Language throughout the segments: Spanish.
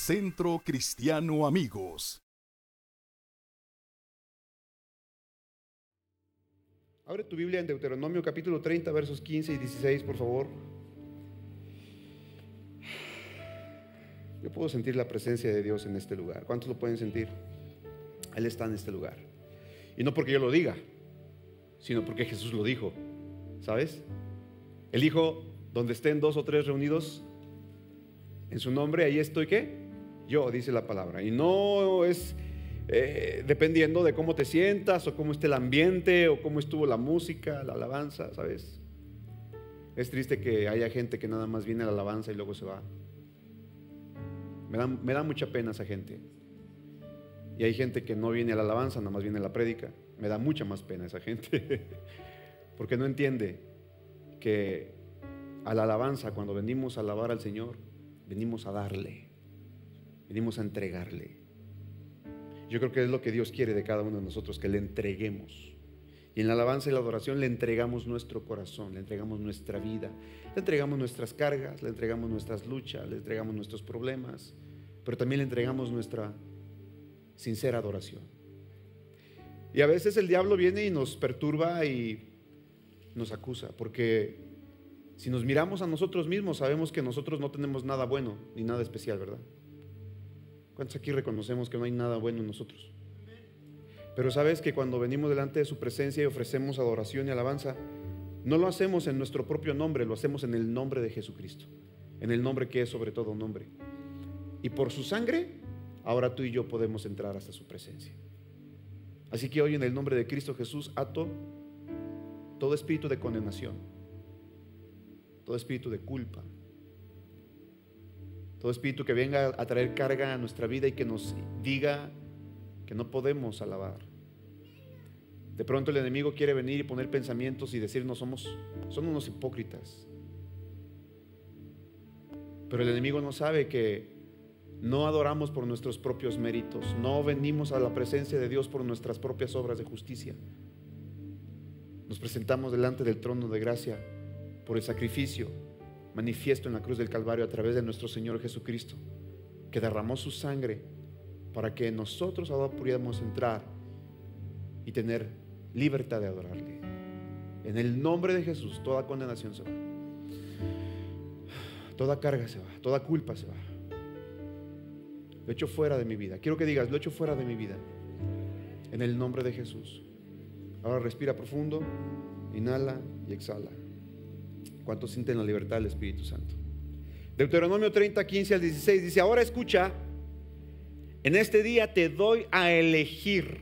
Centro Cristiano Amigos. Abre tu Biblia en Deuteronomio capítulo 30, versos 15 y 16, por favor. Yo puedo sentir la presencia de Dios en este lugar. ¿Cuántos lo pueden sentir? Él está en este lugar. Y no porque yo lo diga, sino porque Jesús lo dijo. ¿Sabes? Él dijo, donde estén dos o tres reunidos en su nombre, ahí estoy qué? Yo, dice la palabra. Y no es eh, dependiendo de cómo te sientas o cómo esté el ambiente o cómo estuvo la música, la alabanza, ¿sabes? Es triste que haya gente que nada más viene a la alabanza y luego se va. Me da, me da mucha pena esa gente. Y hay gente que no viene a la alabanza, nada más viene a la prédica. Me da mucha más pena esa gente. Porque no entiende que a la alabanza, cuando venimos a alabar al Señor, venimos a darle, venimos a entregarle. Yo creo que es lo que Dios quiere de cada uno de nosotros, que le entreguemos. Y en la alabanza y la adoración le entregamos nuestro corazón, le entregamos nuestra vida, le entregamos nuestras cargas, le entregamos nuestras luchas, le entregamos nuestros problemas, pero también le entregamos nuestra sincera adoración. Y a veces el diablo viene y nos perturba y nos acusa, porque si nos miramos a nosotros mismos sabemos que nosotros no tenemos nada bueno ni nada especial, ¿verdad? ¿Cuántos aquí reconocemos que no hay nada bueno en nosotros? Pero sabes que cuando venimos delante de su presencia y ofrecemos adoración y alabanza, no lo hacemos en nuestro propio nombre, lo hacemos en el nombre de Jesucristo, en el nombre que es sobre todo nombre. Y por su sangre, ahora tú y yo podemos entrar hasta su presencia. Así que hoy en el nombre de Cristo Jesús ato todo espíritu de condenación, todo espíritu de culpa, todo espíritu que venga a traer carga a nuestra vida y que nos diga que no podemos alabar. De pronto el enemigo quiere venir y poner pensamientos y decirnos somos, somos unos hipócritas. Pero el enemigo no sabe que no adoramos por nuestros propios méritos, no venimos a la presencia de Dios por nuestras propias obras de justicia. Nos presentamos delante del trono de gracia por el sacrificio manifiesto en la cruz del Calvario a través de nuestro Señor Jesucristo, que derramó su sangre para que nosotros ahora pudiéramos entrar y tener libertad de adorarle. En el nombre de Jesús, toda condenación se va. Toda carga se va, toda culpa se va. Lo hecho fuera de mi vida. Quiero que digas, lo hecho fuera de mi vida. En el nombre de Jesús. Ahora respira profundo, inhala y exhala. ¿Cuántos sienten la libertad del Espíritu Santo? Deuteronomio 30, 15 al 16 dice, ahora escucha, en este día te doy a elegir.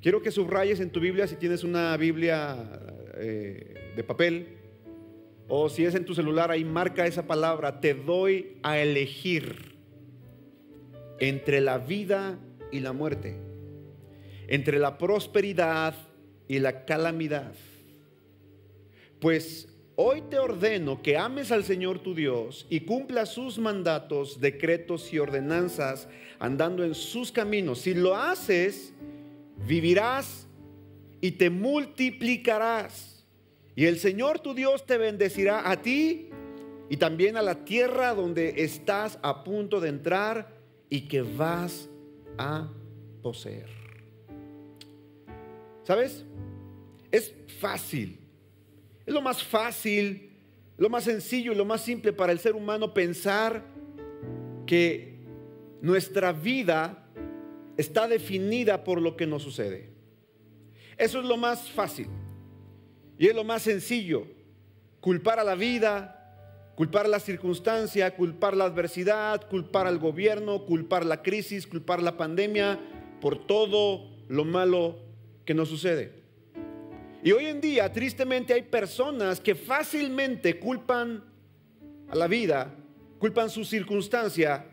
Quiero que subrayes en tu Biblia, si tienes una Biblia eh, de papel, o si es en tu celular, ahí marca esa palabra, te doy a elegir entre la vida y la muerte, entre la prosperidad y la calamidad. Pues hoy te ordeno que ames al Señor tu Dios y cumpla sus mandatos, decretos y ordenanzas, andando en sus caminos. Si lo haces, vivirás y te multiplicarás. Y el Señor tu Dios te bendecirá a ti y también a la tierra donde estás a punto de entrar y que vas a poseer. ¿Sabes? Es fácil es lo más fácil, lo más sencillo y lo más simple para el ser humano pensar que nuestra vida está definida por lo que nos sucede. Eso es lo más fácil y es lo más sencillo. Culpar a la vida, culpar a la circunstancia, culpar la adversidad, culpar al gobierno, culpar la crisis, culpar la pandemia por todo lo malo que nos sucede. Y hoy en día, tristemente, hay personas que fácilmente culpan a la vida, culpan su circunstancia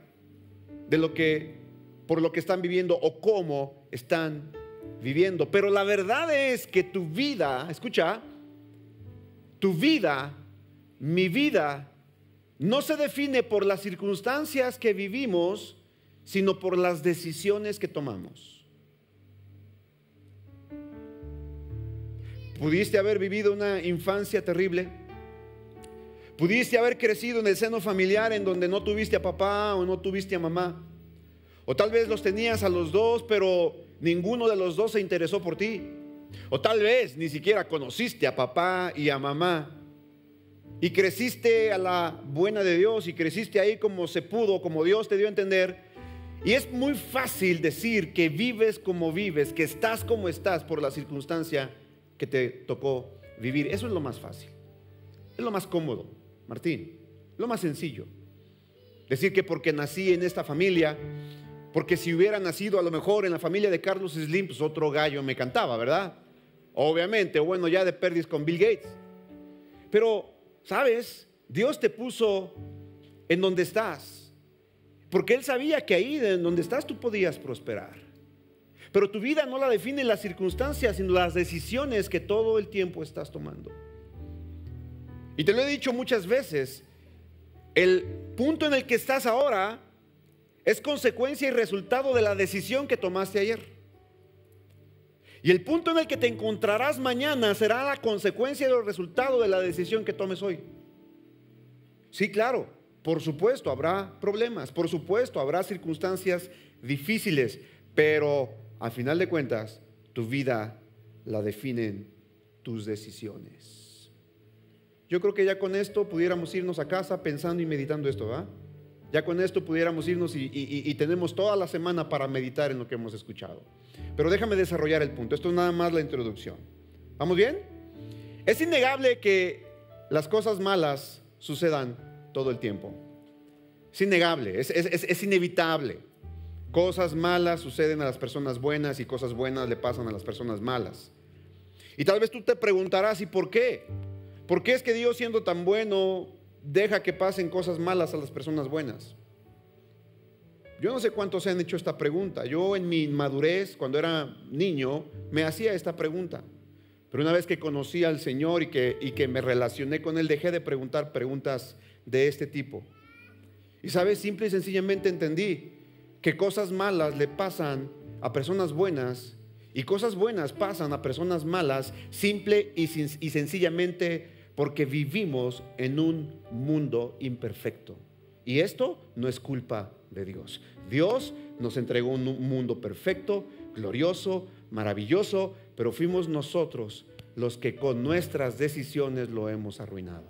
de lo que por lo que están viviendo o cómo están viviendo. Pero la verdad es que tu vida, escucha, tu vida, mi vida, no se define por las circunstancias que vivimos, sino por las decisiones que tomamos. Pudiste haber vivido una infancia terrible. Pudiste haber crecido en el seno familiar en donde no tuviste a papá o no tuviste a mamá. O tal vez los tenías a los dos, pero ninguno de los dos se interesó por ti. O tal vez ni siquiera conociste a papá y a mamá. Y creciste a la buena de Dios y creciste ahí como se pudo, como Dios te dio a entender. Y es muy fácil decir que vives como vives, que estás como estás por la circunstancia que te tocó vivir. Eso es lo más fácil. Es lo más cómodo. Martín, lo más sencillo. Decir que porque nací en esta familia, porque si hubiera nacido a lo mejor en la familia de Carlos Slim, pues otro gallo me cantaba, ¿verdad? Obviamente, bueno, ya de perdis con Bill Gates. Pero, ¿sabes? Dios te puso en donde estás, porque Él sabía que ahí, en donde estás, tú podías prosperar. Pero tu vida no la define las circunstancias, sino las decisiones que todo el tiempo estás tomando. Y te lo he dicho muchas veces, el punto en el que estás ahora es consecuencia y resultado de la decisión que tomaste ayer. Y el punto en el que te encontrarás mañana será la consecuencia y el resultado de la decisión que tomes hoy. Sí, claro, por supuesto habrá problemas, por supuesto habrá circunstancias difíciles, pero al final de cuentas tu vida la definen tus decisiones. Yo creo que ya con esto pudiéramos irnos a casa pensando y meditando esto, ¿va? Ya con esto pudiéramos irnos y, tenemos toda la semana para meditar en lo que hemos escuchado. Pero déjame desarrollar el punto. Esto es nada más la introducción. ¿Vamos bien? Es innegable que las cosas malas sucedan todo el tiempo. Es innegable, es, es inevitable. Cosas malas suceden a las personas buenas y cosas buenas le pasan a las personas malas. Y tal vez tú te preguntarás, ¿y por qué? ¿Por qué es que Dios siendo tan bueno deja que pasen cosas malas a las personas buenas? Yo no sé cuántos se han hecho esta pregunta. Yo en mi madurez, cuando era niño, me hacía esta pregunta. Pero una vez que conocí al Señor y que, y que me relacioné con Él, dejé de preguntar preguntas de este tipo. Y sabes, simple y sencillamente entendí que cosas malas le pasan a personas buenas y cosas buenas pasan a personas malas, simple y, sencillamente porque vivimos en un mundo imperfecto. Y esto no es culpa de Dios. Dios nos entregó un mundo perfecto, glorioso, maravilloso, pero fuimos nosotros los que con nuestras decisiones lo hemos arruinado.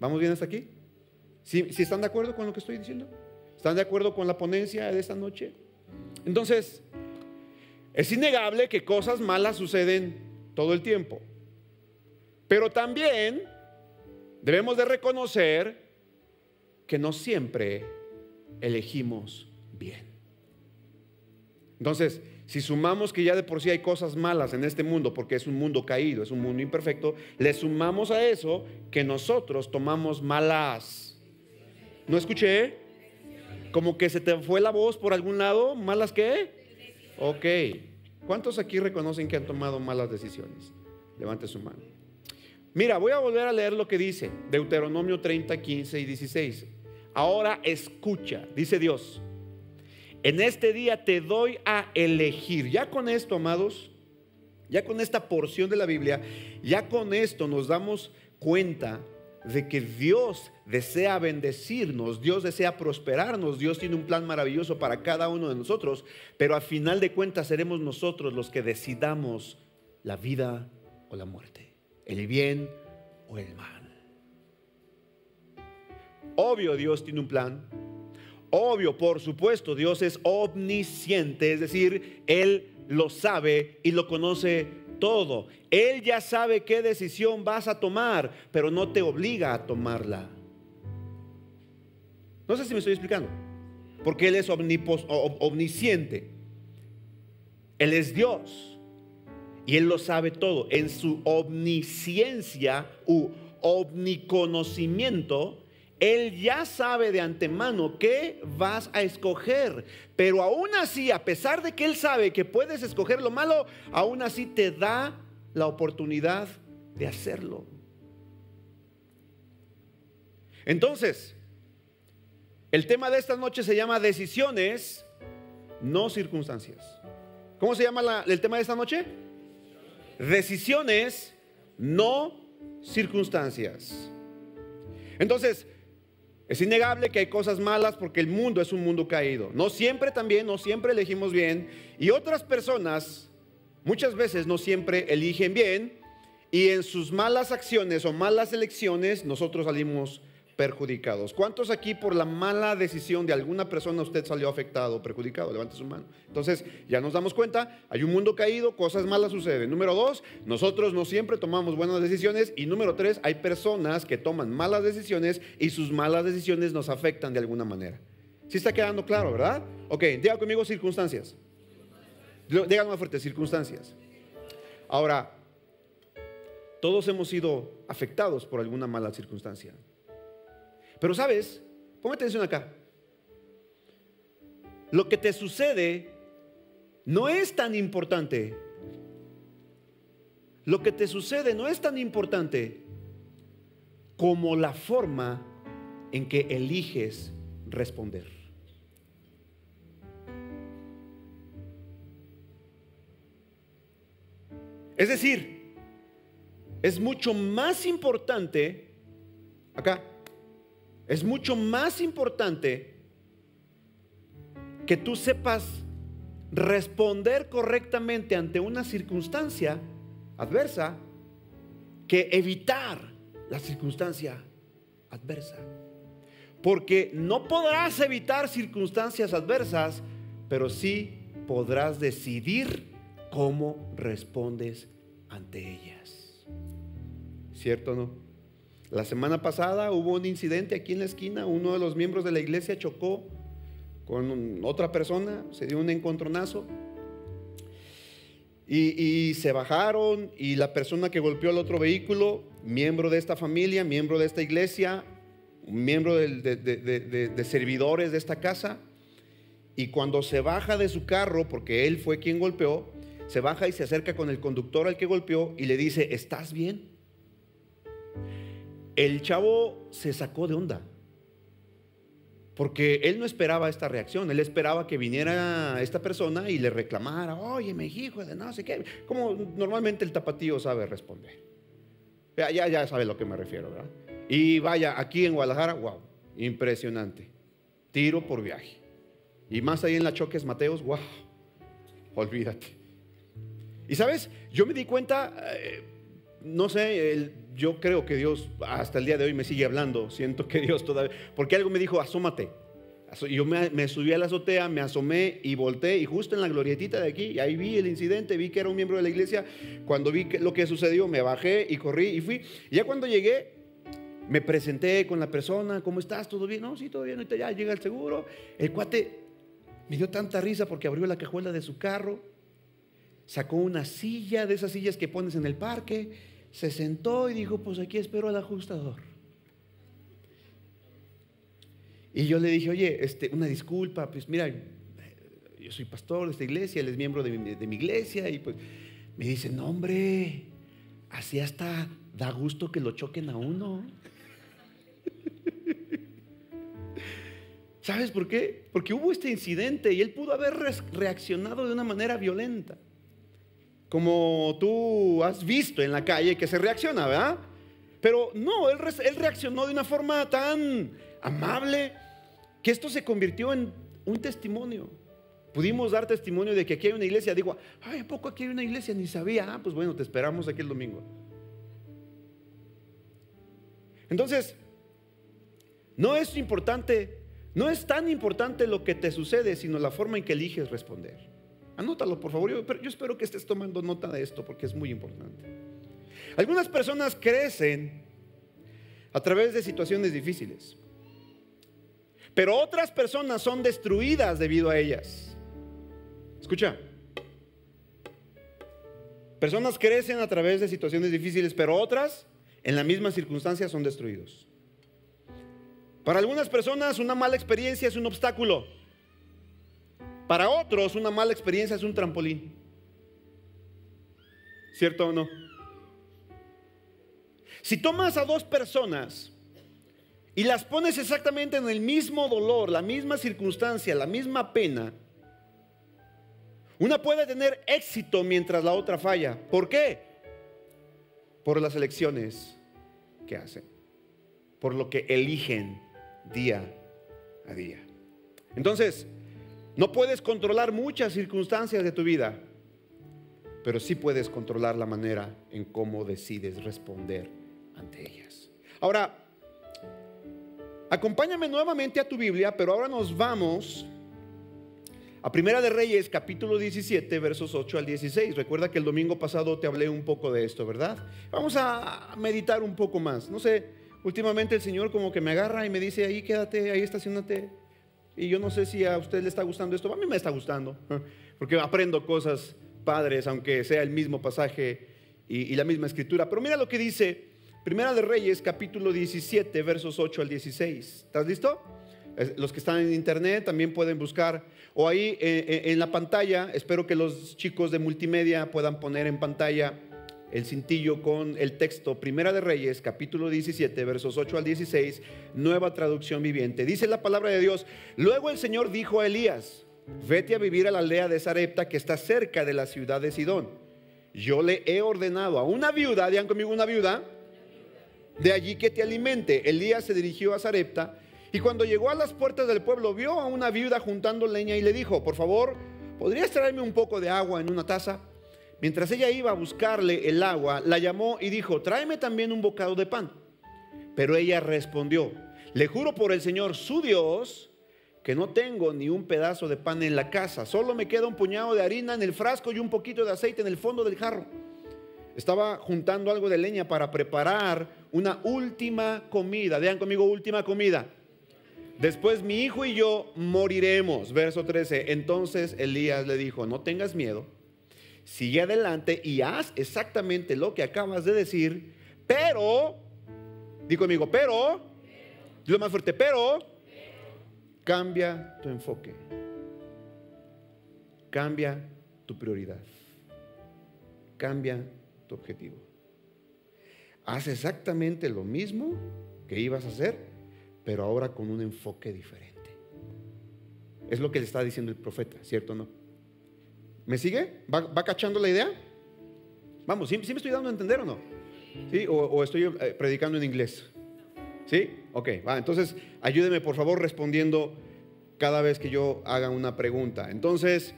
¿Vamos bien hasta aquí? ¿Si ¿Sí, están de acuerdo con lo que estoy diciendo? ¿Están de acuerdo con la ponencia de esta noche? Entonces, es innegable que cosas malas suceden todo el tiempo. Pero también debemos de reconocer que no siempre elegimos bien. Entonces, si sumamos que ya de por sí hay cosas malas en este mundo, porque es un mundo caído, es un mundo imperfecto, le sumamos a eso que nosotros tomamos malas. ¿No escuché? Como que se te fue la voz por algún lado, malas qué? Ok. ¿Cuántos aquí reconocen que han tomado malas decisiones? Levante su mano. Mira, voy a volver a leer lo que dice Deuteronomio 30, 15 y 16. Ahora escucha, dice Dios. En este día te doy a elegir. Ya con esto, amados, ya con esta porción de la Biblia, ya con esto nos damos cuenta de que Dios desea bendecirnos, Dios desea prosperarnos, Dios tiene un plan maravilloso para cada uno de nosotros, pero al final de cuentas seremos nosotros los que decidamos la vida o la muerte, el bien o el mal. Obvio Dios tiene un plan, obvio, por supuesto, Dios es omnisciente, es decir, Él lo sabe y lo conoce todo. Él ya sabe qué decisión vas a tomar, pero no te obliga a tomarla. No sé si me estoy explicando. Porque Él es omnisciente. Él es Dios. Y Él lo sabe todo. En su omnisciencia u omniconocimiento, él ya sabe de antemano qué vas a escoger. Pero aún así, a pesar de que Él sabe que puedes escoger lo malo, aún así te da la oportunidad de hacerlo. Entonces, el tema de esta noche se llama decisiones, no circunstancias. ¿Cómo se llama el tema de esta noche? Decisiones, no circunstancias. Entonces, es innegable que hay cosas malas porque el mundo es un mundo caído. No siempre también, no siempre elegimos bien. Y otras personas muchas veces no siempre eligen bien. Y en sus malas acciones o malas elecciones nosotros salimos perjudicados. ¿Cuántos aquí por la mala decisión de alguna persona usted salió afectado, perjudicado? Levante su mano. Entonces, ya nos damos cuenta, hay un mundo caído, cosas malas suceden. Número dos, nosotros no siempre tomamos buenas decisiones. Y número tres, hay personas que toman malas decisiones y sus malas decisiones nos afectan de alguna manera. ¿Sí está quedando claro, verdad? Ok, diga conmigo circunstancias. Díganme más fuerte, circunstancias. Ahora, todos hemos sido afectados por alguna mala circunstancia. Pero sabes, ponme atención acá. Lo que te sucede no es tan importante. Lo que te sucede no es tan importante como la forma en que eliges responder. Es decir, es mucho más importante, acá, es mucho más importante que tú sepas responder correctamente ante una circunstancia adversa que evitar la circunstancia adversa. Porque no podrás evitar circunstancias adversas, pero sí podrás decidir cómo respondes ante ellas. ¿Cierto o no? La semana pasada hubo un incidente aquí en la esquina, uno de los miembros de la iglesia chocó con otra persona, se dio un encontronazo. Y, se bajaron y la persona que golpeó el otro vehículo, miembro de esta familia, miembro de esta iglesia, miembro de servidores de esta casa, y cuando se baja de su carro, porque él fue quien golpeó, se baja y se acerca con el conductor al que golpeó y le dice, ¿estás bien? El chavo se sacó de onda. Porque él no esperaba esta reacción, él esperaba que viniera esta persona y le reclamara, oye, me hijo de no sé qué, como normalmente el tapatío sabe responder. Ya, ya, ya sabe a lo que me refiero, ¿verdad? Y vaya, aquí en Guadalajara, wow, impresionante. Tiro por viaje. Y más ahí en la Choques Mateos, wow, olvídate. Y sabes, yo me di cuenta, eh, no sé, el, yo creo que Dios hasta el día de hoy me sigue hablando. Siento que Dios todavía, porque algo me dijo, asómate. Yo me, subí a la azotea, me asomé y volteé y justo en la glorietita de aquí, y ahí vi el incidente, vi que era un miembro de la iglesia. Cuando vi lo que sucedió, me bajé y corrí y fui. Y ya cuando llegué, me presenté con la persona, ¿cómo estás? ¿Todo bien? No, sí, todo bien. Ahorita ya llega el seguro. El cuate me dio tanta risa porque abrió la cajuela de su carro, sacó una silla, de esas sillas que pones en el parque se sentó y dijo, pues aquí espero al ajustador. Y yo le dije, oye, este, una disculpa, pues mira, yo soy pastor de esta iglesia, él es miembro de mi, de mi iglesia, y pues me dice, no hombre, así hasta da gusto que lo choquen a uno. ¿Sabes por qué? Porque hubo este incidente y él pudo haber reaccionado de una manera violenta como tú has visto en la calle que se reacciona, ¿verdad? Pero no, él, reaccionó de una forma tan amable que esto se convirtió en un testimonio. Pudimos dar testimonio de que aquí hay una iglesia. Digo, ay, ¿a poco aquí hay una iglesia? Ni sabía. Ah, pues bueno, te esperamos aquí el domingo. Entonces, no es importante, no es tan importante lo que te sucede, sino la forma en que eliges responder. Anótalo, por favor. Yo, yo espero que estés tomando nota de esto porque es muy importante. Algunas personas crecen a través de situaciones difíciles, pero otras personas son destruidas debido a ellas. Escucha. Personas crecen a través de situaciones difíciles, pero otras en la misma circunstancia son destruidos. Para algunas personas una mala experiencia es un obstáculo. Para otros una mala experiencia es un trampolín. ¿Cierto o no? Si tomas a dos personas y las pones exactamente en el mismo dolor, la misma circunstancia, la misma pena, una puede tener éxito mientras la otra falla. ¿Por qué? por las elecciones que hacen, por lo que eligen día a día. Entonces, no puedes controlar muchas circunstancias de tu vida, pero sí puedes controlar la manera en cómo decides responder ante ellas. Ahora, acompáñame nuevamente a tu Biblia, pero ahora nos vamos a Primera de Reyes, capítulo 17, versos 8 al 16. Recuerda que el domingo pasado te hablé un poco de esto, ¿verdad? Vamos a meditar un poco más. No sé, últimamente el Señor como que me agarra y me dice, ahí quédate, ahí estacionate. Y yo no sé si a usted le está gustando esto. A mí me está gustando, porque aprendo cosas padres, aunque sea el mismo pasaje y, la misma escritura. Pero mira lo que dice Primera de Reyes, capítulo 17, versos 8 al 16. ¿Estás listo? Los que están en internet también pueden buscar, o ahí eh, eh, en la pantalla, espero que los chicos de multimedia puedan poner en pantalla el cintillo con el texto Primera de Reyes, capítulo 17, versos 8 al 16, nueva traducción viviente. Dice la palabra de Dios, luego el Señor dijo a Elías, vete a vivir a la aldea de Sarepta que está cerca de la ciudad de Sidón. Yo le he ordenado a una viuda, digan conmigo una viuda, de allí que te alimente. Elías se dirigió a Sarepta y cuando llegó a las puertas del pueblo, vio a una viuda juntando leña y le dijo, por favor, ¿podrías traerme un poco de agua en una taza? Mientras ella iba a buscarle el agua, la llamó y dijo, tráeme también un bocado de pan. Pero ella respondió, le juro por el Señor su Dios que no tengo ni un pedazo de pan en la casa, solo me queda un puñado de harina en el frasco y un poquito de aceite en el fondo del jarro. Estaba juntando algo de leña para preparar una última comida. Vean conmigo, última comida. Después mi hijo y yo moriremos. Verso 13. Entonces Elías le dijo, no tengas miedo, sigue adelante y haz exactamente lo que acabas de decir, pero, digo amigo, pero, dilo más fuerte, pero, cambia tu enfoque, cambia tu prioridad, cambia tu objetivo. Haz exactamente lo mismo que ibas a hacer pero ahora con un enfoque diferente. Es lo que le está diciendo el profeta, ¿cierto o no? ¿Me sigue? ¿Va, cachando la idea? Vamos, ¿sí, me estoy dando a entender o no? ¿Sí? O, estoy eh, predicando en inglés? ¿Sí? Ok, va. Entonces, ayúdeme por favor respondiendo cada vez que yo haga una pregunta. Entonces,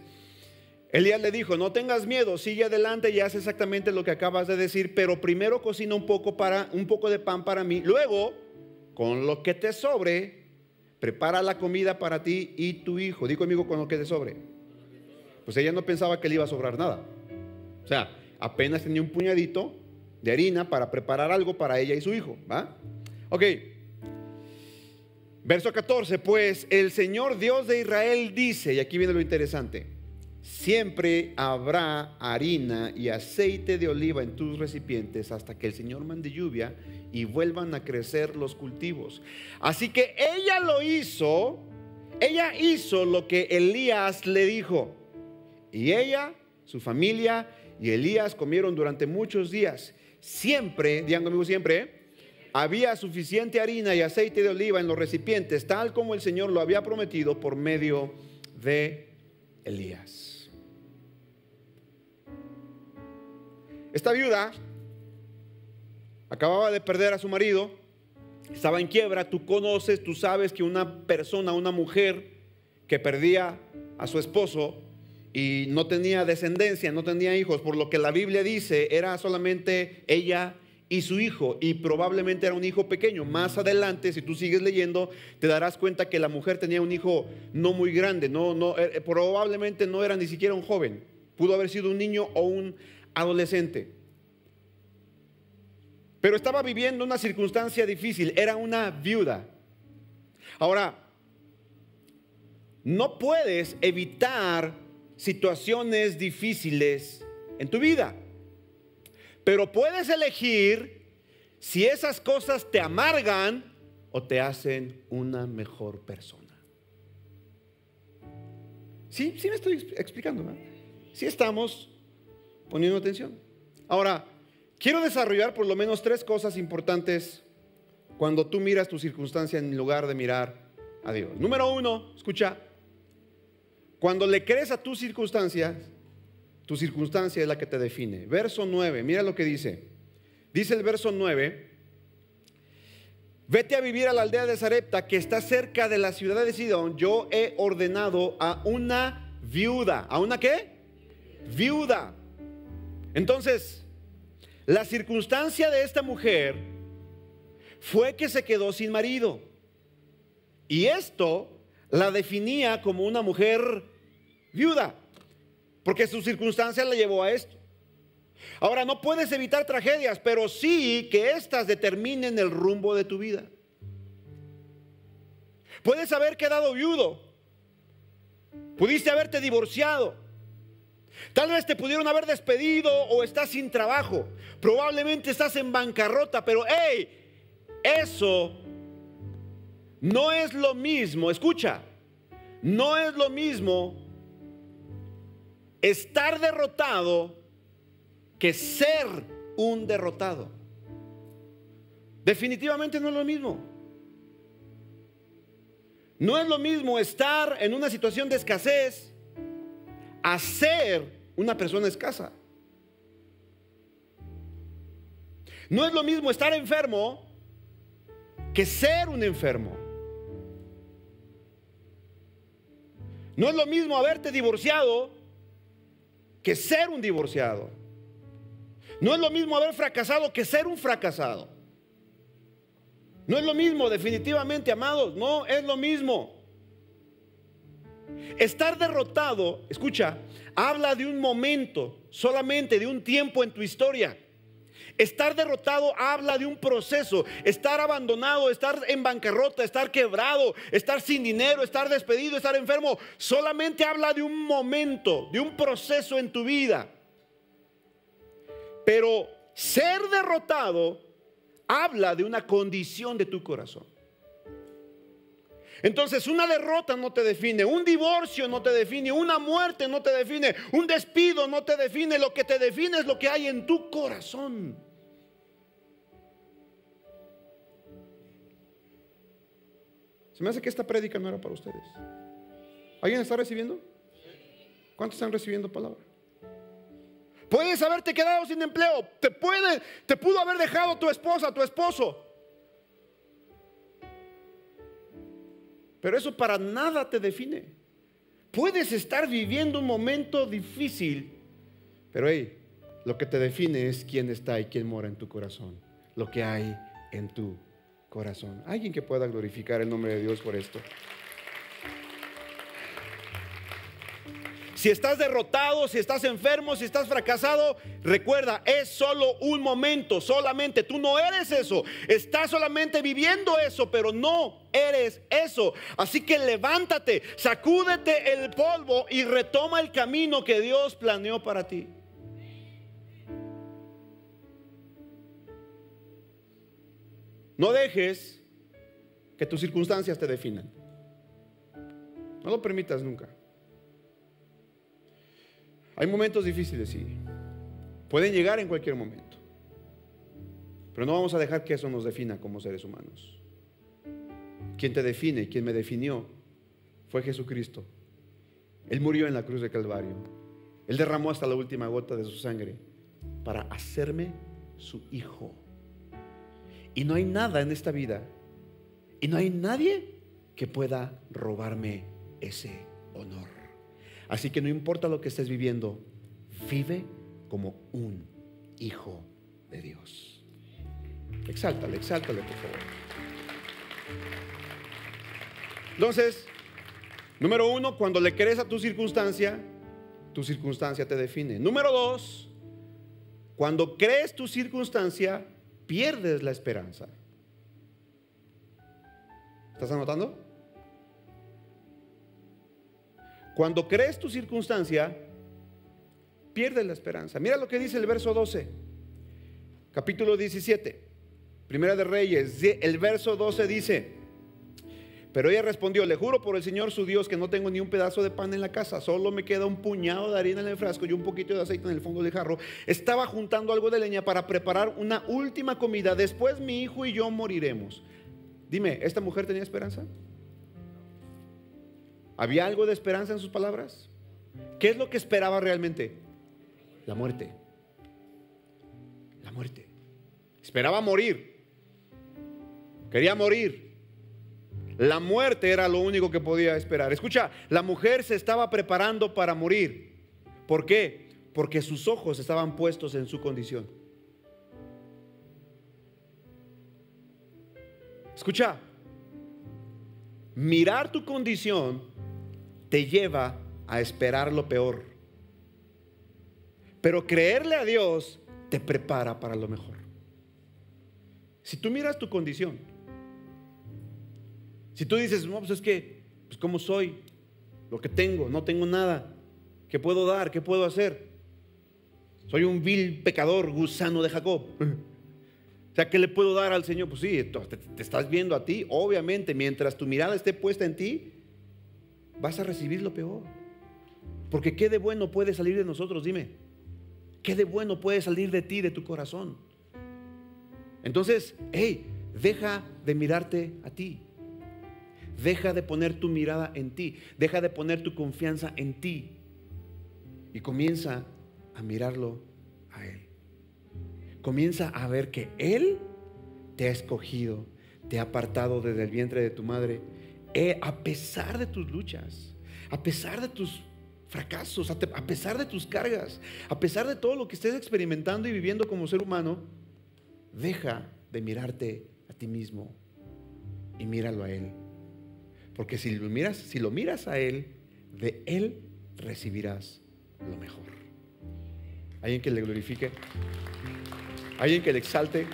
Elías le dijo, no tengas miedo, sigue adelante y haz exactamente lo que acabas de decir, pero primero cocina un poco, para, un poco de pan para mí, luego con lo que te sobre, prepara la comida para ti y tu hijo. Digo amigo, con lo que te sobre. Pues ella no pensaba que le iba a sobrar nada. O sea, apenas tenía un puñadito de harina para preparar algo para ella y su hijo. ¿Va? Ok. Verso 14, pues el Señor Dios de Israel dice, y aquí viene lo interesante, siempre habrá harina y aceite de oliva en tus recipientes hasta que el Señor mande lluvia y vuelvan a crecer los cultivos. Así que ella lo hizo, ella hizo lo que Elías le dijo. Y ella, su familia y Elías comieron durante muchos días. Siempre, digan conmigo siempre, había suficiente harina y aceite de oliva en los recipientes, tal como el Señor lo había prometido por medio de Elías. Esta viuda acababa de perder a su marido, estaba en quiebra, tú conoces, tú sabes que una persona, una mujer que perdía a su esposo y no tenía descendencia, no tenía hijos, por lo que la Biblia dice, era solamente ella y su hijo, y probablemente era un hijo pequeño. Más adelante, si tú sigues leyendo, te darás cuenta que la mujer tenía un hijo no muy grande, no, no, eh, probablemente no era ni siquiera un joven, pudo haber sido un niño o un adolescente. Pero estaba viviendo una circunstancia difícil, era una viuda. Ahora, no puedes evitar situaciones difíciles en tu vida, pero puedes elegir si esas cosas te amargan o te hacen una mejor persona. Sí, sí me estoy explicando, ¿no? Sí estamos poniendo atención. Ahora, Quiero desarrollar por lo menos tres cosas importantes cuando tú miras tu circunstancia en lugar de mirar a Dios. Número uno, escucha, cuando le crees a tus circunstancias, tu circunstancia es la que te define. Verso 9, mira lo que dice. dice el verso 9, vete a vivir a la aldea de Zarepta que está cerca de la ciudad de Sidón, yo he ordenado a una viuda, ¿a una qué? Viuda. Entonces, la circunstancia de esta mujer fue que se quedó sin marido. Y esto la definía como una mujer viuda, porque su circunstancia la llevó a esto. Ahora, no puedes evitar tragedias, pero sí que éstas determinen el rumbo de tu vida. Puedes haber quedado viudo, pudiste haberte divorciado, tal vez te pudieron haber despedido o estás sin trabajo, probablemente estás en bancarrota, pero hey, eso no es lo mismo, escucha, no es lo mismo estar derrotado que ser un derrotado. Definitivamente no es lo mismo. No es lo mismo estar en una situación de escasez a ser una persona escasa. No es lo mismo estar enfermo que ser un enfermo. No es lo mismo haberte divorciado que ser un divorciado. No es lo mismo haber fracasado que ser un fracasado. No es lo mismo, definitivamente, amados, no es lo mismo. Estar derrotado, escucha, habla de un momento, solamente de un tiempo en tu historia. Estar derrotado habla de un proceso. Estar abandonado, estar en bancarrota, estar quebrado, estar sin dinero, estar despedido, estar enfermo, solamente habla de un momento, de un proceso en tu vida. Pero ser derrotado habla de una condición de tu corazón. Entonces una derrota no te define, un divorcio no te define, una muerte no te define, un despido no te define, lo que te define es lo que hay en tu corazón. Se me hace que esta prédica no era para ustedes. ¿Alguien está recibiendo? ¿Cuántos están recibiendo palabra? Puedes haberte quedado sin empleo. Te puede, te pudo haber dejado tu esposa, tu esposo. Pero eso para nada te define. Puedes estar viviendo un momento difícil, pero hey, lo que te define es quién está y quién mora en tu corazón, lo que hay en tu corazón. Alguien que pueda glorificar el nombre de Dios por esto. Si estás derrotado, si estás enfermo, si estás fracasado, recuerda, es solo un momento, solamente. Tú no eres eso. Estás solamente viviendo eso, pero no eres eso. Así que levántate, sacúdete el polvo y retoma el camino que Dios planeó para ti. No dejes que tus circunstancias te definan. No lo permitas nunca. Hay momentos difíciles, sí. Pueden llegar en cualquier momento. Pero no vamos a dejar que eso nos defina como seres humanos. Quien te define, quien me definió, fue Jesucristo. Él murió en la cruz de Calvario. Él derramó hasta la última gota de su sangre para hacerme su hijo. Y no hay nada en esta vida, y no hay nadie que pueda robarme ese honor. Así que no importa lo que estés viviendo, vive como un hijo de Dios. Exáltale, exáltale, por favor. Entonces, número uno, cuando le crees a tu circunstancia, tu circunstancia te define. Número dos, cuando crees tu circunstancia, pierdes la esperanza. ¿Estás anotando? Cuando crees tu circunstancia, pierdes la esperanza. Mira lo que dice el verso 12, capítulo 17, Primera de Reyes. El verso 12 dice, pero ella respondió, le juro por el Señor su Dios que no tengo ni un pedazo de pan en la casa, solo me queda un puñado de harina en el frasco y un poquito de aceite en el fondo del jarro. Estaba juntando algo de leña para preparar una última comida. Después mi hijo y yo moriremos. Dime, ¿esta mujer tenía esperanza? ¿Había algo de esperanza en sus palabras? ¿Qué es lo que esperaba realmente? La muerte. La muerte. Esperaba morir. Quería morir. La muerte era lo único que podía esperar. Escucha, la mujer se estaba preparando para morir. ¿Por qué? Porque sus ojos estaban puestos en su condición. Escucha, mirar tu condición te lleva a esperar lo peor. Pero creerle a Dios te prepara para lo mejor. Si tú miras tu condición, si tú dices, no, pues es que, pues como soy, lo que tengo, no tengo nada, ¿qué puedo dar? ¿Qué puedo hacer? Soy un vil pecador, gusano de Jacob. O sea, ¿qué le puedo dar al Señor? Pues sí, te, te estás viendo a ti, obviamente, mientras tu mirada esté puesta en ti, vas a recibir lo peor. Porque ¿qué de bueno puede salir de nosotros? Dime. ¿Qué de bueno puede salir de ti, de tu corazón? Entonces, hey, deja de mirarte a ti. Deja de poner tu mirada en ti. Deja de poner tu confianza en ti. Y comienza a mirarlo a Él. Comienza a ver que Él te ha escogido, te ha apartado desde el vientre de tu madre, eh, a pesar de tus luchas, a pesar de tus fracasos, a pesar de tus cargas, a pesar de todo lo que estés experimentando y viviendo como ser humano, deja de mirarte a ti mismo y míralo a Él. Porque si lo miras, si lo miras a Él, de Él recibirás lo mejor. Alguien que le glorifique, alguien que le exalte.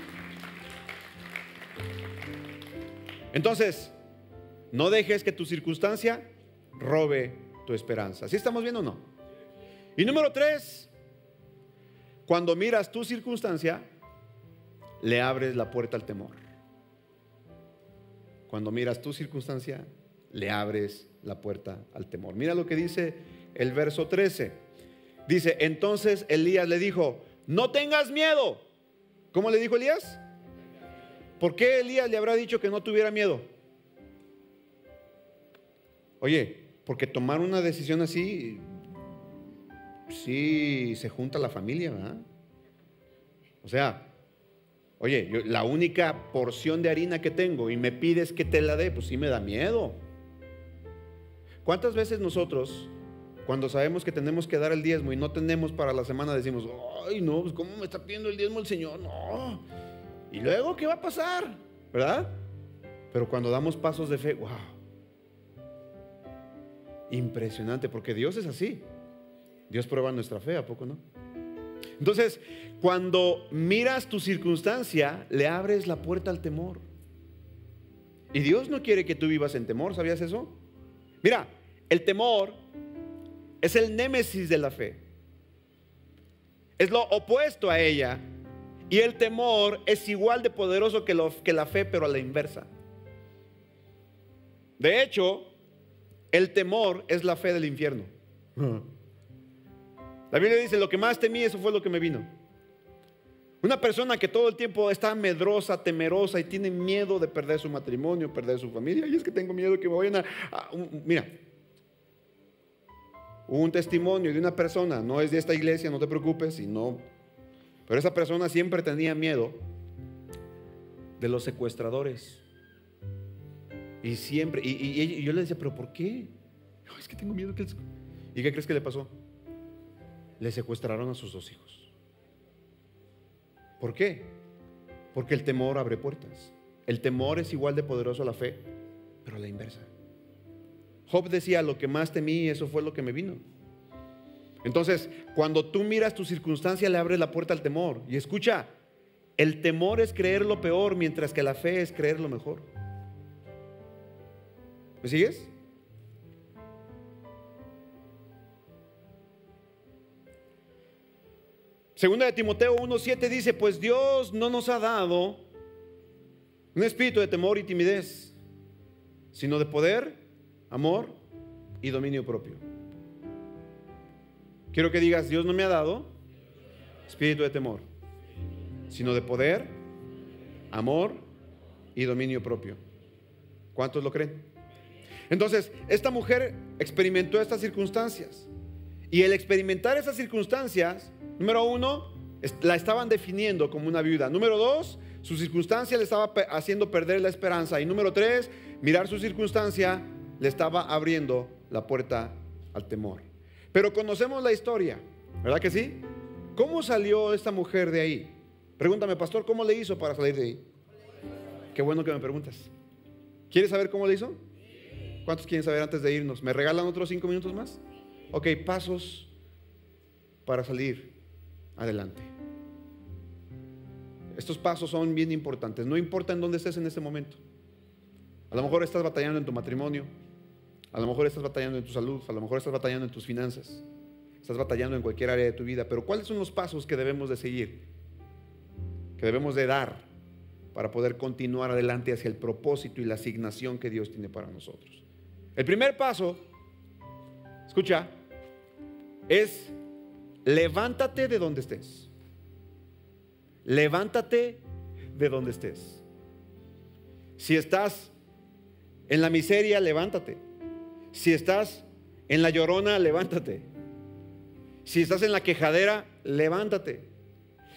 Entonces, no dejes que tu circunstancia robe tu esperanza. ¿Sí estamos viendo o no? Y número tres, cuando miras tu circunstancia, le abres la puerta al temor. Cuando miras tu circunstancia, le abres la puerta al temor. Mira lo que dice el verso 13. Dice, entonces Elías le dijo, no tengas miedo. ¿Cómo le dijo Elías? ¿Por qué Elías le habrá dicho que no tuviera miedo? Oye, porque tomar una decisión así, sí se junta la familia, ¿verdad? O sea, oye, la única porción de harina que tengo y me pides que te la dé, pues sí me da miedo. ¿Cuántas veces nosotros, cuando sabemos que tenemos que dar el diezmo y no tenemos para la semana, decimos, ay, no, pues ¿cómo me está pidiendo el diezmo el Señor? No. ¿Y luego qué va a pasar? ¿Verdad? Pero cuando damos pasos de fe, wow, impresionante, porque Dios es así. Dios prueba nuestra fe, ¿a poco no? Entonces, cuando miras tu circunstancia, le abres la puerta al temor. Y Dios no quiere que tú vivas en temor, ¿sabías eso? Mira, el temor es el némesis de la fe. Es lo opuesto a ella. Y el temor es igual de poderoso que, lo, que la fe, pero a la inversa. De hecho, el temor es la fe del infierno. La Biblia dice, lo que más temí, eso fue lo que me vino. Una persona que todo el tiempo está medrosa, temerosa y tiene miedo de perder su matrimonio, perder su familia. Y es que tengo miedo que me vayan a... mira, un testimonio de una persona, no es de esta iglesia, no te preocupes, sino... Pero esa persona siempre tenía miedo de los secuestradores. Y siempre, y, yo le decía, pero ¿por qué? es que tengo miedo que... ¿Y qué crees que le pasó? Le secuestraron a sus dos hijos. ¿Por qué? Porque el temor abre puertas. El temor es igual de poderoso a la fe, pero a la inversa. Job decía, lo que más temí, eso fue lo que me vino. Entonces, cuando tú miras tu circunstancia, le abres la puerta al temor. Y escucha, el temor es creer lo peor, mientras que la fe es creer lo mejor. ¿Me sigues? Segunda de Timoteo 1.7 dice, pues Dios no nos ha dado un espíritu de temor y timidez, sino de poder, amor y dominio propio. Quiero que digas, Dios no me ha dado espíritu de temor, sino de poder, amor y dominio propio. ¿Cuántos lo creen? Entonces, esta mujer experimentó estas circunstancias. Y el experimentar esas circunstancias, número uno, La estaban definiendo como una viuda. Número dos, su circunstancia le estaba haciendo perder la esperanza. Y número tres, mirar su circunstancia le estaba abriendo la puerta al temor. Pero conocemos la historia, ¿verdad que sí? ¿Cómo salió esta mujer de ahí? Pregúntame, pastor, ¿cómo le hizo para salir de ahí? Qué bueno que me preguntas. ¿Quieres saber cómo le hizo? ¿Cuántos quieren saber antes de irnos? ¿Me regalan otros cinco minutos más? Ok, pasos para salir adelante. Estos pasos son bien importantes. No importa en dónde estés en este momento. A lo mejor estás batallando en tu matrimonio. A lo mejor estás batallando en tu salud. A lo mejor estás batallando en tus finanzas. Estás batallando en cualquier área de tu vida. Pero ¿cuáles son los pasos que debemos de seguir? Que debemos de dar para poder continuar adelante hacia el propósito y la asignación que Dios tiene para nosotros. El primer paso, escucha, es levántate de donde estés. Levántate de donde estés. Si estás en la miseria, levántate. Si estás en la llorona, levántate. Si estás en la quejadera, levántate.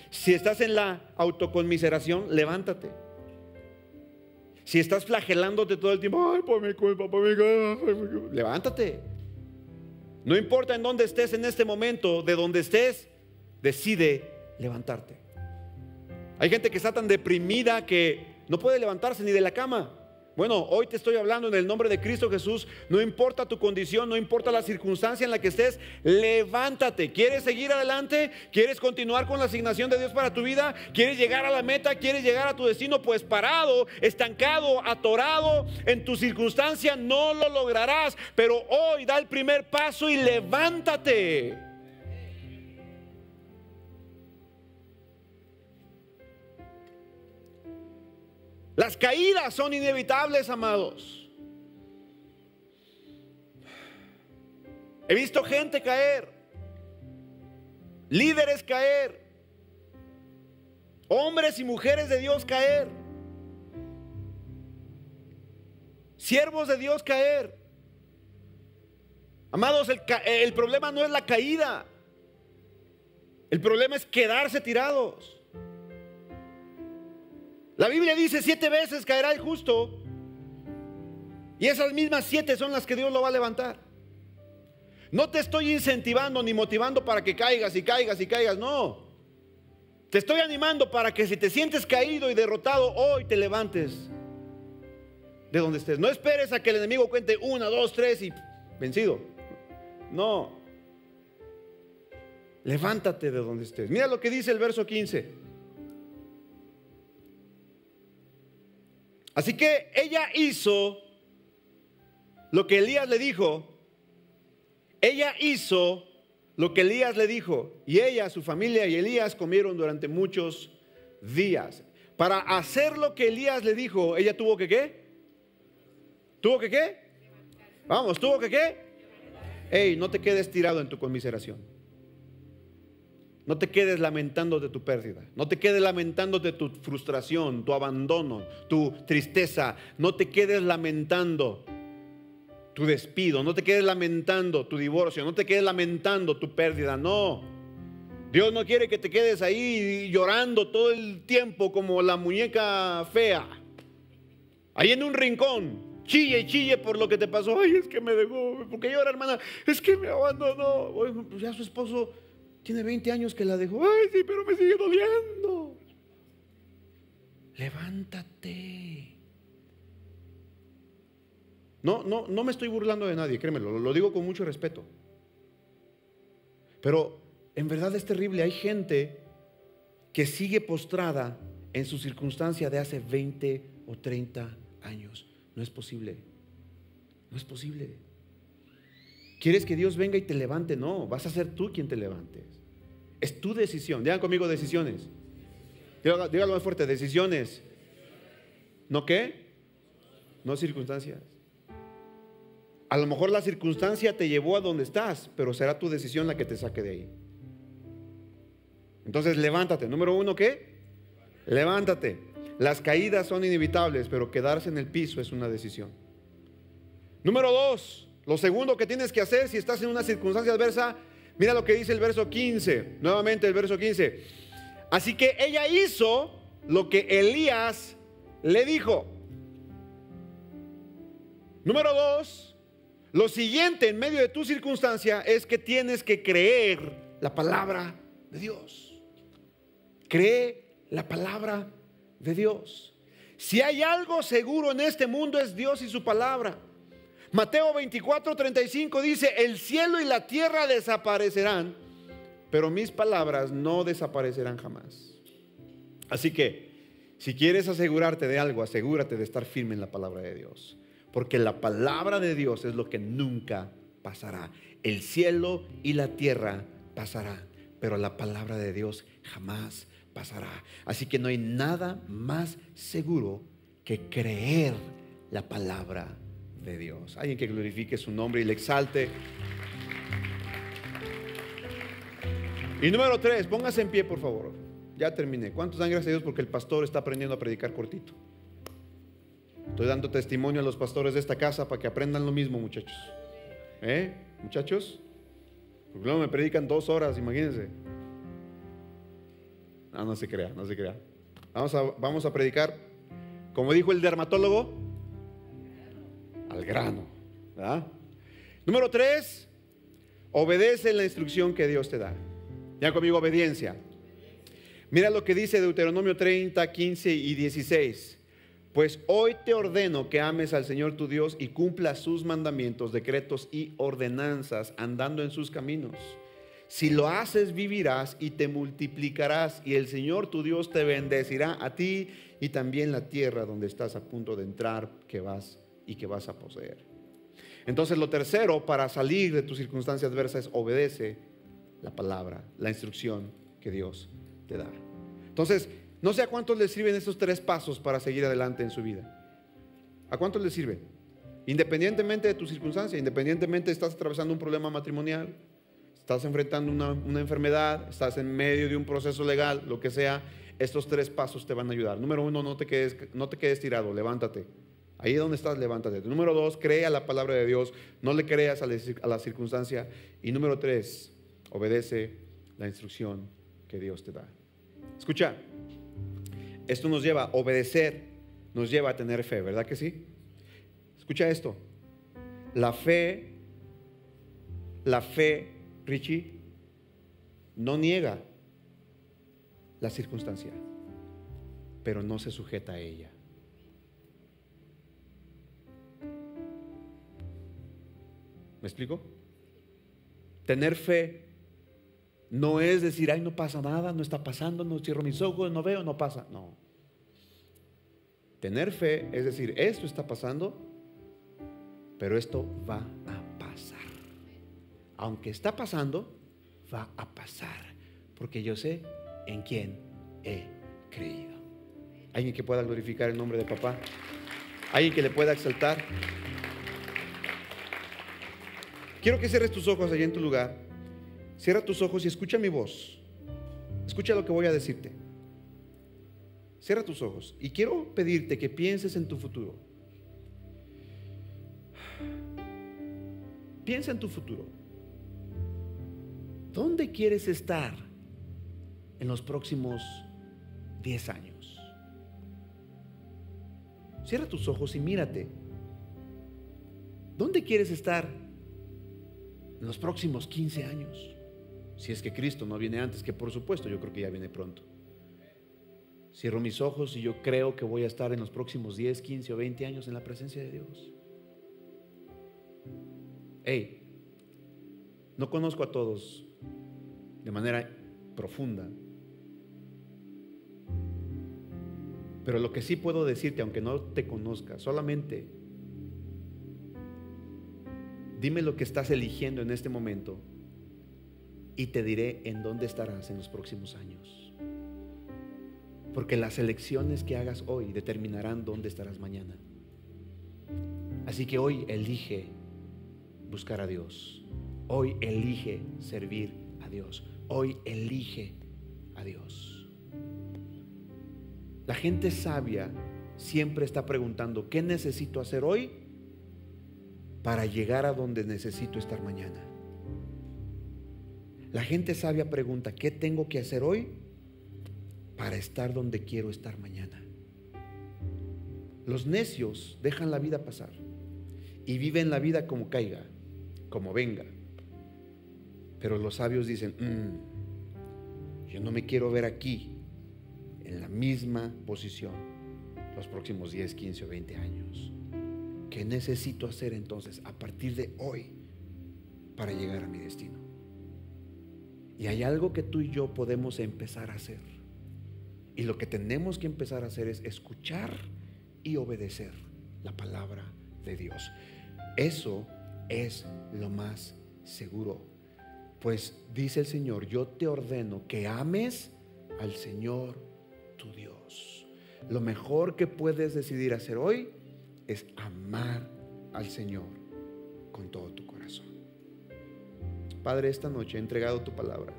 Si estás en la autoconmiseración, levántate. Si estás flagelándote todo el tiempo, ay, por mi culpa, por mi culpa, levántate. No importa en dónde estés en este momento, de donde estés, decide levantarte. Hay gente que está tan deprimida que no puede levantarse ni de la cama. Bueno, hoy te estoy hablando en el nombre de Cristo Jesús. No importa tu condición, no importa la circunstancia en la que estés, levántate. ¿Quieres seguir adelante? ¿Quieres continuar con la asignación de Dios para tu vida? ¿Quieres llegar a la meta? ¿Quieres llegar a tu destino? Pues parado, estancado, atorado en tu circunstancia, no lo lograrás. Pero hoy da el primer paso y levántate. Las caídas son inevitables, amados. He visto gente caer, líderes caer, hombres y mujeres de Dios caer, siervos de Dios caer. Amados, el, problema no es la caída, el problema es quedarse tirados. La Biblia dice siete veces caerá el justo. Y esas mismas siete son las que Dios lo va a levantar. No te estoy incentivando ni motivando para que caigas y caigas y caigas, no. Te estoy animando para que si te sientes caído y derrotado, hoy te levantes de donde estés. No esperes a que el enemigo cuente una, dos, tres y vencido. No. Levántate de donde estés. Mira lo que dice el verso 15. Así que ella hizo lo que Elías le dijo. Ella hizo lo que Elías le dijo. Y ella, su familia y Elías comieron durante muchos días. Para hacer lo que Elías le dijo, ella tuvo que qué? ¿Tuvo que qué? Vamos, ¿tuvo que qué? Ey, no te quedes tirado en tu conmiseración. No te quedes lamentando de tu pérdida. No te quedes lamentando de tu frustración, tu abandono, tu tristeza. No te quedes lamentando tu despido. No te quedes lamentando tu divorcio. No te quedes lamentando tu pérdida. No. Dios no quiere que te quedes ahí llorando todo el tiempo como la muñeca fea. Ahí en un rincón. Chille chille por lo que te pasó. Ay, es que me dejó. ¿Por qué llora, hermana? Es que me abandonó. Pues ya su esposo tiene 20 años que la dejó. Ay, sí, pero me sigue doliendo. Levántate. No, no, no me estoy burlando de nadie, créemelo, lo, digo con mucho respeto. Pero en verdad es terrible. Hay gente que sigue postrada en su circunstancia de hace 20 o 30 años. No es posible. No es posible. ¿Quieres que Dios venga y te levante? No, vas a ser tú quien te levantes. Es tu decisión. Digan conmigo decisiones. Dígalo más fuerte, decisiones. ¿No qué? No circunstancias. A lo mejor la circunstancia te llevó a donde estás, pero será tu decisión la que te saque de ahí. Entonces levántate. Número uno, ¿qué? Levántate. Las caídas son inevitables, pero quedarse en el piso es una decisión. Número dos, lo segundo que tienes que hacer si estás en una circunstancia adversa Mira lo que dice el verso 15, nuevamente el verso 15. Así que ella hizo lo que Elías le dijo. Número dos, lo siguiente en medio de tu circunstancia es que tienes que creer la palabra de Dios. Cree la palabra de Dios. Si hay algo seguro en este mundo es Dios y su palabra. Mateo 24, 35 dice, el cielo y la tierra desaparecerán, pero mis palabras no desaparecerán jamás. Así que, si quieres asegurarte de algo, asegúrate de estar firme en la palabra de Dios. Porque la palabra de Dios es lo que nunca pasará. El cielo y la tierra pasarán, pero la palabra de Dios jamás pasará. Así que no hay nada más seguro que creer la palabra de Dios. Alguien que glorifique su nombre y le exalte. Y número tres, póngase en pie, por favor. Ya terminé. ¿Cuántos dan gracias a Dios porque el pastor está aprendiendo a predicar cortito? Estoy dando testimonio a los pastores de esta casa para que aprendan lo mismo, muchachos. ¿Eh? Muchachos. Porque luego me predican dos horas, imagínense. No, no se crea, no se crea. Vamos a, vamos a predicar, como dijo el dermatólogo, al grano. Número tres, obedece la instrucción que Dios te da. Ya conmigo, obediencia. Mira lo que dice Deuteronomio 30, 15 y 16. Pues hoy te ordeno que ames al Señor tu Dios y cumplas sus mandamientos, decretos y ordenanzas, andando en sus caminos. Si lo haces, vivirás y te multiplicarás, y el Señor tu Dios te bendecirá a ti y también la tierra donde estás a punto de entrar, que vas y que vas a poseer. Entonces, lo tercero para salir de tu circunstancia adversa es obedece la palabra, la instrucción que Dios te da. Entonces, no sé a cuántos les sirven estos tres pasos para seguir adelante en su vida. ¿A cuántos les sirven? Independientemente de tu circunstancia, independientemente estás atravesando un problema matrimonial, estás enfrentando una, una, enfermedad, estás en medio de un proceso legal, lo que sea, estos tres pasos te van a ayudar. Número uno, no te quedes, no te quedes tirado, levántate. Ahí donde estás, levántate. Número dos, crea la palabra de Dios, no le creas a la circunstancia. Y número tres, obedece la instrucción que Dios te da. Escucha, esto nos lleva a obedecer, nos lleva a tener fe, ¿verdad que sí? Escucha esto. La fe, la fe, Richie, no niega la circunstancia, pero no se sujeta a ella. ¿Me explico? Tener fe no es decir, ay, no pasa nada, no está pasando, no cierro mis ojos, no veo, no pasa. No. Tener fe es decir, esto está pasando, pero esto va a pasar. Aunque está pasando, va a pasar. Porque yo sé en quién he creído. Alguien que pueda glorificar el nombre de papá. Alguien que le pueda exaltar. Quiero que cierres tus ojos allí en tu lugar. Cierra tus ojos y escucha mi voz. Escucha lo que voy a decirte. Cierra tus ojos y quiero pedirte que pienses en tu futuro. Piensa en tu futuro. ¿Dónde quieres estar en los próximos 10 años? Cierra tus ojos y mírate. ¿Dónde quieres estar en los próximos 15 años? Si es que Cristo no viene antes, que por supuesto yo creo que ya viene pronto. Cierro mis ojos y yo creo que voy a estar en los próximos 10, 15 o 20 años en la presencia de Dios. Hey, no conozco a todos de manera profunda, pero lo que sí puedo decirte, aunque no te conozca, solamente dime lo que estás eligiendo en este momento y te diré en dónde estarás en los próximos años. Porque las elecciones que hagas hoy determinarán dónde estarás mañana. Así que hoy elige buscar a Dios. Hoy elige servir a Dios. Hoy elige a Dios. La gente sabia siempre está preguntando, ¿qué necesito hacer hoy para llegar a donde necesito estar mañana? La gente sabia pregunta, ¿qué tengo que hacer hoy para estar donde quiero estar mañana. Los necios dejan la vida pasar y viven la vida como caiga, como venga. Pero los sabios dicen, "Mm, yo no me quiero ver aquí en la misma posición los próximos 10, 15 o 20 años. ¿Qué necesito hacer entonces a partir de hoy para llegar a mi destino? Y hay algo que tú y yo podemos empezar a hacer. Y lo que tenemos que empezar a hacer es escuchar y obedecer la palabra de Dios. Eso es lo más seguro. Pues dice el Señor, yo te ordeno que ames al Señor tu Dios. Lo mejor que puedes decidir hacer hoy es amar al Señor con todo tu corazón. Padre, esta noche he entregado tu palabra.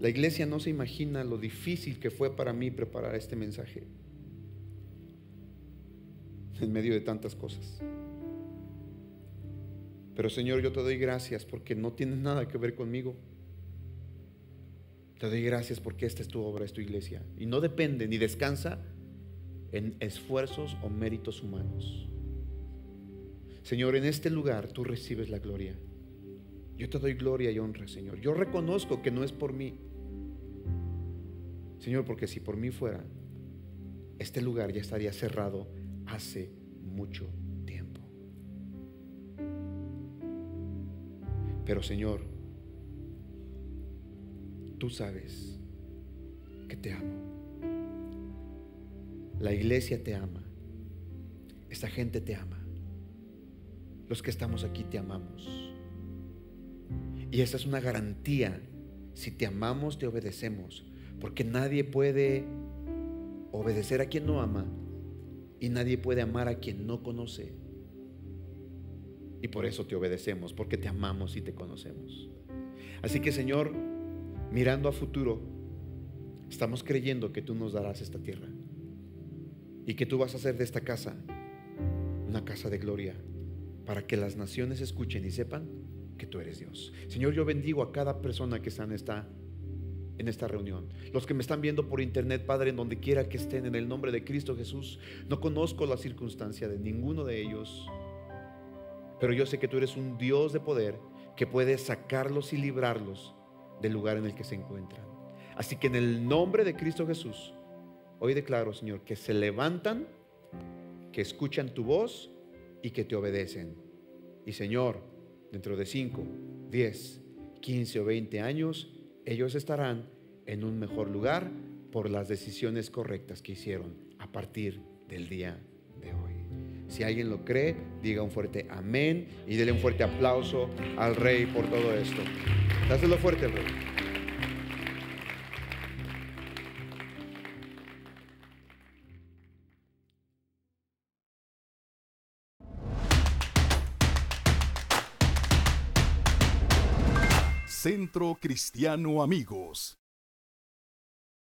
La iglesia no se imagina lo difícil que fue para mí preparar este mensaje en medio de tantas cosas. Pero Señor, yo te doy gracias porque no tienes nada que ver conmigo. Te doy gracias porque esta es tu obra, es tu iglesia. Y no depende ni descansa en esfuerzos o méritos humanos. Señor, en este lugar tú recibes la gloria. Yo te doy gloria y honra, Señor. Yo reconozco que no es por mí. Señor, porque si por mí fuera, este lugar ya estaría cerrado hace mucho tiempo. Pero Señor, tú sabes que te amo. La iglesia te ama. Esta gente te ama. Los que estamos aquí te amamos. Y esa es una garantía. Si te amamos, te obedecemos. Porque nadie puede obedecer a quien no ama y nadie puede amar a quien no conoce. Y por eso te obedecemos, porque te amamos y te conocemos. Así que Señor, mirando a futuro, estamos creyendo que tú nos darás esta tierra y que tú vas a hacer de esta casa una casa de gloria para que las naciones escuchen y sepan que tú eres Dios. Señor, yo bendigo a cada persona que está en esta en esta reunión. Los que me están viendo por internet, Padre, en donde quiera que estén, en el nombre de Cristo Jesús, no conozco la circunstancia de ninguno de ellos, pero yo sé que tú eres un Dios de poder que puede sacarlos y librarlos del lugar en el que se encuentran. Así que en el nombre de Cristo Jesús, hoy declaro, Señor, que se levantan, que escuchan tu voz y que te obedecen. Y Señor, dentro de 5, 10, 15 o 20 años, ellos estarán en un mejor lugar por las decisiones correctas que hicieron a partir del día de hoy. Si alguien lo cree, diga un fuerte amén y dele un fuerte aplauso al rey por todo esto. Dáselo fuerte rey. Centro Cristiano Amigos.